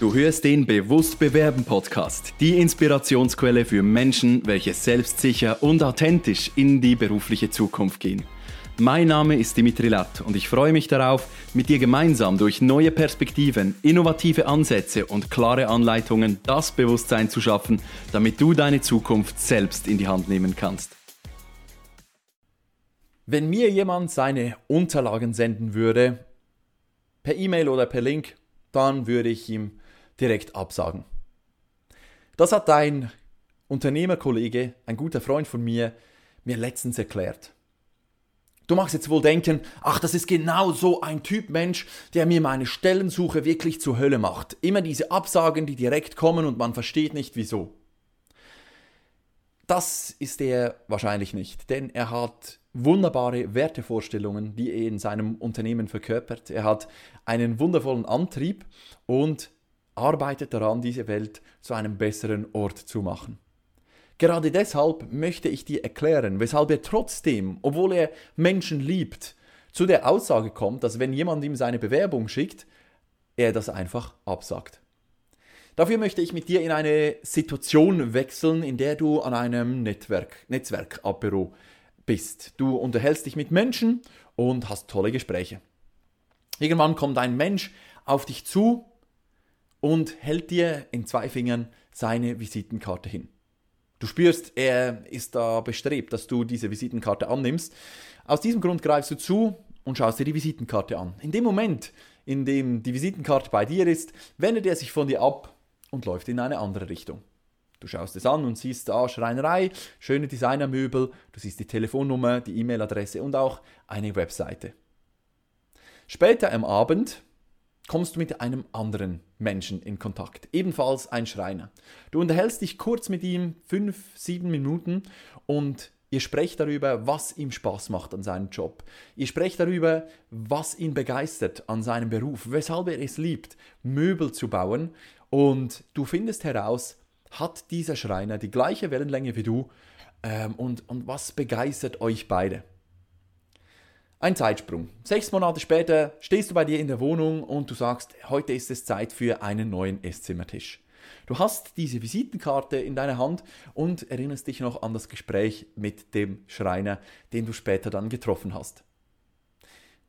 Du hörst den Bewusst Bewerben Podcast, die Inspirationsquelle für Menschen, welche selbstsicher und authentisch in die berufliche Zukunft gehen. Mein Name ist Dimitri Latt und ich freue mich darauf, mit dir gemeinsam durch neue Perspektiven, innovative Ansätze und klare Anleitungen das Bewusstsein zu schaffen, damit du deine Zukunft selbst in die Hand nehmen kannst. Wenn mir jemand seine Unterlagen senden würde, per E-Mail oder per Link, dann würde ich ihm direkt absagen. Das hat ein Unternehmerkollege, ein guter Freund von mir, mir letztens erklärt. Du magst jetzt wohl denken, ach, das ist genau so ein Typ Mensch, der mir meine Stellensuche wirklich zur Hölle macht. Immer diese Absagen, die direkt kommen und man versteht nicht wieso. Das ist er wahrscheinlich nicht, denn er hat wunderbare Wertevorstellungen, die er in seinem Unternehmen verkörpert. Er hat einen wundervollen Antrieb und arbeitet daran, diese Welt zu einem besseren Ort zu machen. Gerade deshalb möchte ich dir erklären, weshalb er trotzdem, obwohl er Menschen liebt, zu der Aussage kommt, dass wenn jemand ihm seine Bewerbung schickt, er das einfach absagt. Dafür möchte ich mit dir in eine Situation wechseln, in der du an einem Netzwerk, Netzwerkapero bist. Du unterhältst dich mit Menschen und hast tolle Gespräche. Irgendwann kommt ein Mensch auf dich zu und hält dir in zwei Fingern seine Visitenkarte hin. Du spürst, er ist da bestrebt, dass du diese Visitenkarte annimmst. Aus diesem Grund greifst du zu und schaust dir die Visitenkarte an. In dem Moment, in dem die Visitenkarte bei dir ist, wendet er sich von dir ab und läuft in eine andere Richtung. Du schaust es an und siehst da Schreinerei, schöne Designermöbel, du siehst die Telefonnummer, die E-Mail-Adresse und auch eine Webseite. Später am Abend kommst du mit einem anderen Menschen in Kontakt, ebenfalls ein Schreiner. Du unterhältst dich kurz mit ihm, fünf, sieben Minuten und ihr sprecht darüber, was ihm Spaß macht an seinem Job. Ihr sprecht darüber, was ihn begeistert an seinem Beruf, weshalb er es liebt, Möbel zu bauen und du findest heraus, hat dieser Schreiner die gleiche Wellenlänge wie du ähm, und, und was begeistert euch beide. Ein Zeitsprung. Sechs Monate später stehst du bei dir in der Wohnung und du sagst, heute ist es Zeit für einen neuen Esszimmertisch. Du hast diese Visitenkarte in deiner Hand und erinnerst dich noch an das Gespräch mit dem Schreiner, den du später dann getroffen hast.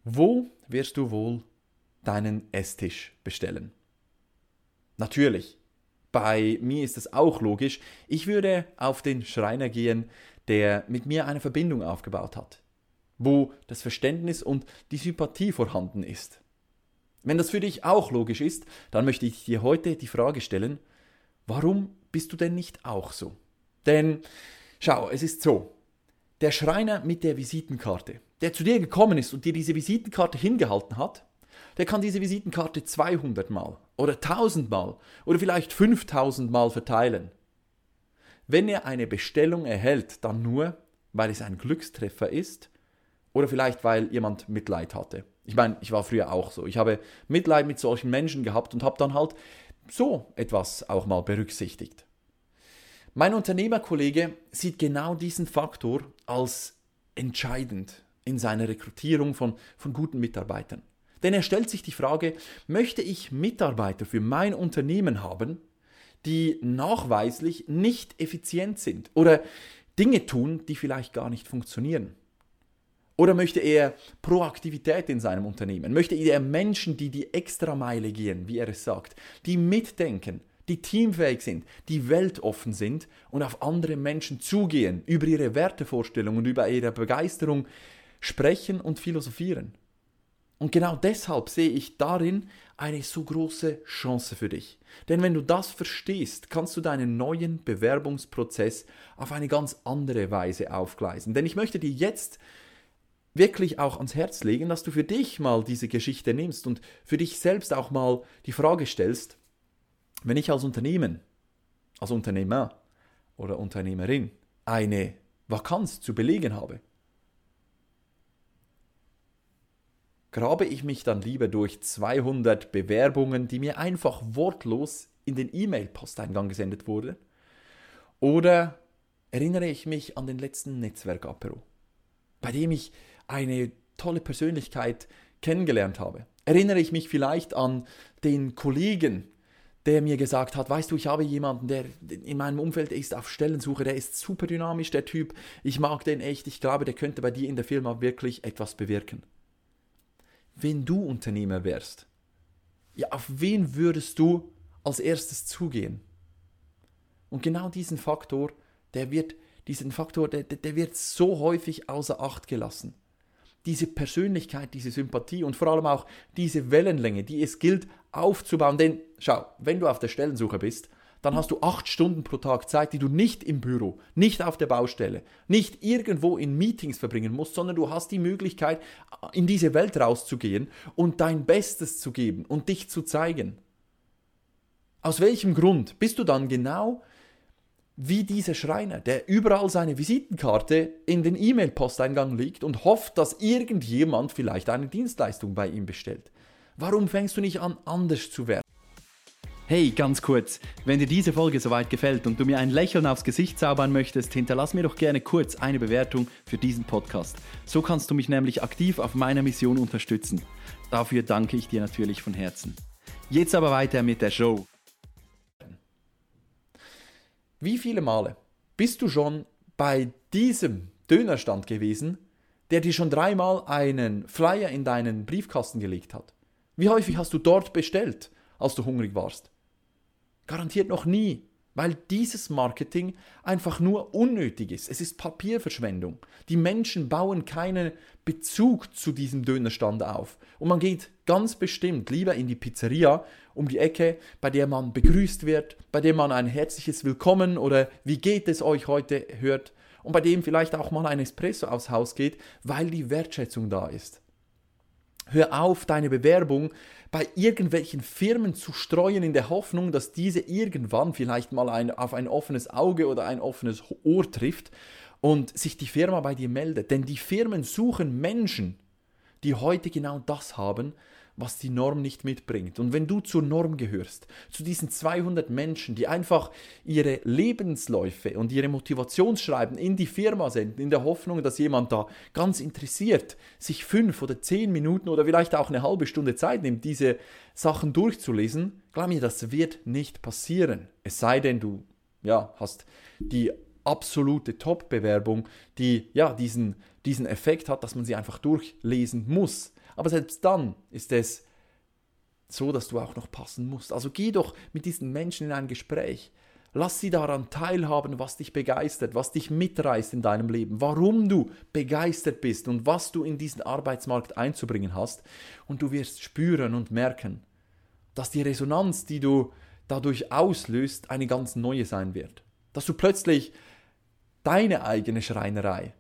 Wo wirst du wohl deinen Esstisch bestellen? Natürlich, bei mir ist es auch logisch, ich würde auf den Schreiner gehen, der mit mir eine Verbindung aufgebaut hat wo das Verständnis und die Sympathie vorhanden ist. Wenn das für dich auch logisch ist, dann möchte ich dir heute die Frage stellen, warum bist du denn nicht auch so? Denn schau, es ist so, der Schreiner mit der Visitenkarte, der zu dir gekommen ist und dir diese Visitenkarte hingehalten hat, der kann diese Visitenkarte 200 Mal oder 1000 Mal oder vielleicht 5000 Mal verteilen. Wenn er eine Bestellung erhält, dann nur, weil es ein Glückstreffer ist oder vielleicht, weil jemand Mitleid hatte. Ich meine, ich war früher auch so. Ich habe Mitleid mit solchen Menschen gehabt und habe dann halt so etwas auch mal berücksichtigt. Mein Unternehmerkollege sieht genau diesen Faktor als entscheidend in seiner Rekrutierung von, von guten Mitarbeitern. Denn er stellt sich die Frage, möchte ich Mitarbeiter für mein Unternehmen haben, die nachweislich nicht effizient sind oder Dinge tun, die vielleicht gar nicht funktionieren? Oder möchte er Proaktivität in seinem Unternehmen? Möchte er Menschen, die die Extrameile gehen, wie er es sagt, die mitdenken, die teamfähig sind, die weltoffen sind und auf andere Menschen zugehen, über ihre Wertevorstellungen, über ihre Begeisterung sprechen und philosophieren? Und genau deshalb sehe ich darin eine so große Chance für dich. Denn wenn du das verstehst, kannst du deinen neuen Bewerbungsprozess auf eine ganz andere Weise aufgleisen. Denn ich möchte dir jetzt wirklich auch ans Herz legen, dass du für dich mal diese Geschichte nimmst und für dich selbst auch mal die Frage stellst, wenn ich als Unternehmen, als Unternehmer oder Unternehmerin eine Vakanz zu belegen habe, grabe ich mich dann lieber durch 200 Bewerbungen, die mir einfach wortlos in den E-Mail-Posteingang gesendet wurden? Oder erinnere ich mich an den letzten Netzwerkapero, bei dem ich eine tolle Persönlichkeit kennengelernt habe. Erinnere ich mich vielleicht an den Kollegen, der mir gesagt hat, weißt du, ich habe jemanden, der in meinem Umfeld ist auf Stellensuche, der ist super dynamisch, der Typ, ich mag den echt, ich glaube, der könnte bei dir in der Firma wirklich etwas bewirken. Wenn du Unternehmer wärst, ja, auf wen würdest du als erstes zugehen? Und genau diesen Faktor, der wird, diesen Faktor, der, der wird so häufig außer Acht gelassen diese Persönlichkeit, diese Sympathie und vor allem auch diese Wellenlänge, die es gilt aufzubauen. Denn schau, wenn du auf der Stellensuche bist, dann hast du acht Stunden pro Tag Zeit, die du nicht im Büro, nicht auf der Baustelle, nicht irgendwo in Meetings verbringen musst, sondern du hast die Möglichkeit, in diese Welt rauszugehen und dein Bestes zu geben und dich zu zeigen. Aus welchem Grund bist du dann genau wie dieser Schreiner, der überall seine Visitenkarte in den E-Mail-Posteingang legt und hofft, dass irgendjemand vielleicht eine Dienstleistung bei ihm bestellt. Warum fängst du nicht an, anders zu werden? Hey, ganz kurz, wenn dir diese Folge soweit gefällt und du mir ein Lächeln aufs Gesicht zaubern möchtest, hinterlass mir doch gerne kurz eine Bewertung für diesen Podcast. So kannst du mich nämlich aktiv auf meiner Mission unterstützen. Dafür danke ich dir natürlich von Herzen. Jetzt aber weiter mit der Show. Wie viele Male bist du schon bei diesem Dönerstand gewesen, der dir schon dreimal einen Flyer in deinen Briefkasten gelegt hat? Wie häufig hast du dort bestellt, als du hungrig warst? Garantiert noch nie. Weil dieses Marketing einfach nur unnötig ist. Es ist Papierverschwendung. Die Menschen bauen keinen Bezug zu diesem Dönerstand auf. Und man geht ganz bestimmt lieber in die Pizzeria um die Ecke, bei der man begrüßt wird, bei der man ein herzliches Willkommen oder wie geht es euch heute hört und bei dem vielleicht auch mal ein Espresso aufs Haus geht, weil die Wertschätzung da ist. Hör auf, deine Bewerbung bei irgendwelchen Firmen zu streuen in der Hoffnung, dass diese irgendwann vielleicht mal ein, auf ein offenes Auge oder ein offenes Ohr trifft und sich die Firma bei dir meldet. Denn die Firmen suchen Menschen, die heute genau das haben, was die Norm nicht mitbringt. Und wenn du zur Norm gehörst, zu diesen 200 Menschen, die einfach ihre Lebensläufe und ihre Motivationsschreiben in die Firma senden, in der Hoffnung, dass jemand da ganz interessiert sich fünf oder zehn Minuten oder vielleicht auch eine halbe Stunde Zeit nimmt, diese Sachen durchzulesen, glaub mir, das wird nicht passieren. Es sei denn, du ja, hast die absolute Top-Bewerbung, die ja diesen, diesen Effekt hat, dass man sie einfach durchlesen muss. Aber selbst dann ist es so, dass du auch noch passen musst. Also geh doch mit diesen Menschen in ein Gespräch. Lass sie daran teilhaben, was dich begeistert, was dich mitreißt in deinem Leben, warum du begeistert bist und was du in diesen Arbeitsmarkt einzubringen hast. Und du wirst spüren und merken, dass die Resonanz, die du dadurch auslöst, eine ganz neue sein wird. Dass du plötzlich deine eigene Schreinerei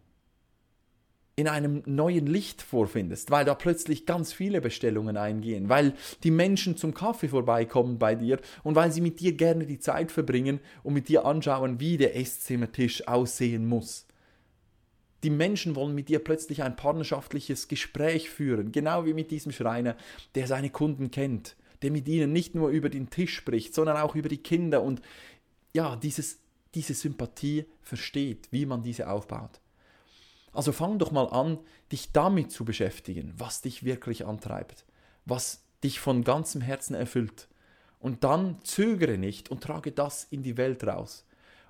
in einem neuen Licht vorfindest, weil da plötzlich ganz viele Bestellungen eingehen, weil die Menschen zum Kaffee vorbeikommen bei dir und weil sie mit dir gerne die Zeit verbringen und mit dir anschauen, wie der Esszimmertisch aussehen muss. Die Menschen wollen mit dir plötzlich ein partnerschaftliches Gespräch führen, genau wie mit diesem Schreiner, der seine Kunden kennt, der mit ihnen nicht nur über den Tisch spricht, sondern auch über die Kinder und ja, dieses, diese Sympathie versteht, wie man diese aufbaut. Also fang doch mal an, dich damit zu beschäftigen, was dich wirklich antreibt, was dich von ganzem Herzen erfüllt. Und dann zögere nicht und trage das in die Welt raus.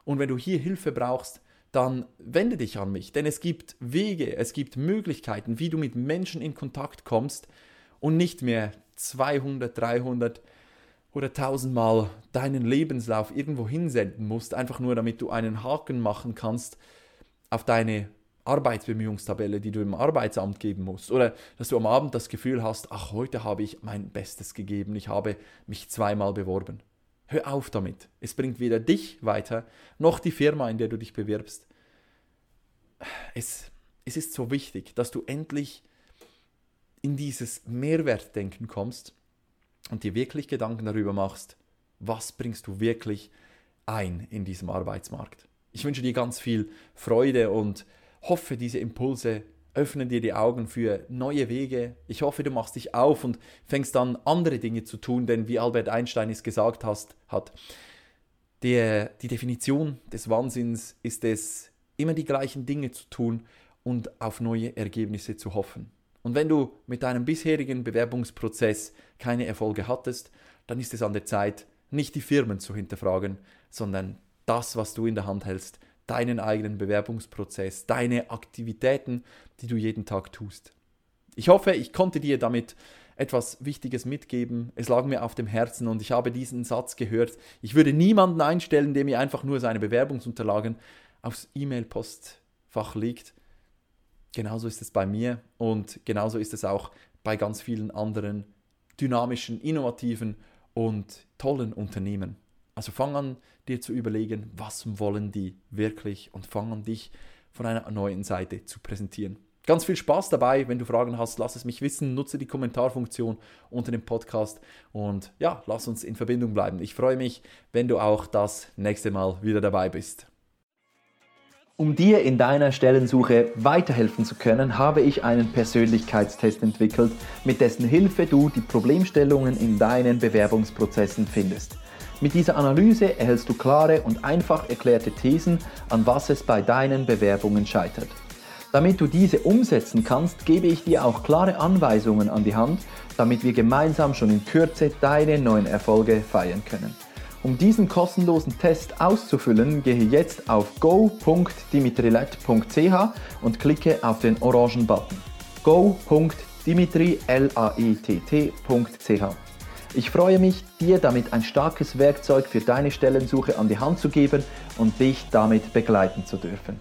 Und wenn du hier Hilfe brauchst, dann wende dich an mich, denn es gibt Wege, es gibt Möglichkeiten, wie du mit Menschen in Kontakt kommst und nicht mehr 200, 300 oder 1000 Mal deinen Lebenslauf irgendwo hinsenden musst, einfach nur damit du einen Haken machen kannst auf deine Arbeitsbemühungstabelle, die du im Arbeitsamt geben musst. Oder dass du am Abend das Gefühl hast, ach, heute habe ich mein Bestes gegeben, ich habe mich zweimal beworben. Hör auf damit. Es bringt weder dich weiter, noch die Firma, in der du dich bewirbst. Es, es ist so wichtig, dass du endlich in dieses Mehrwertdenken kommst und dir wirklich Gedanken darüber machst, was bringst du wirklich ein in diesem Arbeitsmarkt. Ich wünsche dir ganz viel Freude und hoffe, diese Impulse öffnen dir die Augen für neue Wege. Ich hoffe, du machst dich auf und fängst an, andere Dinge zu tun, denn wie Albert Einstein es gesagt hast, hat, der, die Definition des Wahnsinns ist es, immer die gleichen Dinge zu tun und auf neue Ergebnisse zu hoffen. Und wenn du mit deinem bisherigen Bewerbungsprozess keine Erfolge hattest, dann ist es an der Zeit, nicht die Firmen zu hinterfragen, sondern das, was du in der Hand hältst, deinen eigenen Bewerbungsprozess, deine Aktivitäten, die du jeden Tag tust. Ich hoffe, ich konnte dir damit etwas Wichtiges mitgeben. Es lag mir auf dem Herzen und ich habe diesen Satz gehört. Ich würde niemanden einstellen, der mir einfach nur seine Bewerbungsunterlagen aufs E-Mail-Postfach legt. Genauso ist es bei mir und genauso ist es auch bei ganz vielen anderen dynamischen, innovativen und tollen Unternehmen. Also fang an, dir zu überlegen, was wollen die wirklich und fang an, dich von einer neuen Seite zu präsentieren. Ganz viel Spaß dabei. Wenn du Fragen hast, lass es mich wissen. Nutze die Kommentarfunktion unter dem Podcast und ja, lass uns in Verbindung bleiben. Ich freue mich, wenn du auch das nächste Mal wieder dabei bist. Um dir in deiner Stellensuche weiterhelfen zu können, habe ich einen Persönlichkeitstest entwickelt, mit dessen Hilfe du die Problemstellungen in deinen Bewerbungsprozessen findest. Mit dieser Analyse erhältst du klare und einfach erklärte Thesen, an was es bei deinen Bewerbungen scheitert. Damit du diese umsetzen kannst, gebe ich dir auch klare Anweisungen an die Hand, damit wir gemeinsam schon in Kürze deine neuen Erfolge feiern können. Um diesen kostenlosen Test auszufüllen, gehe jetzt auf go.dimitrilet.ch und klicke auf den orangen Button. go.dimitrilet.ch Ich freue mich, dir damit ein starkes Werkzeug für deine Stellensuche an die Hand zu geben und dich damit begleiten zu dürfen.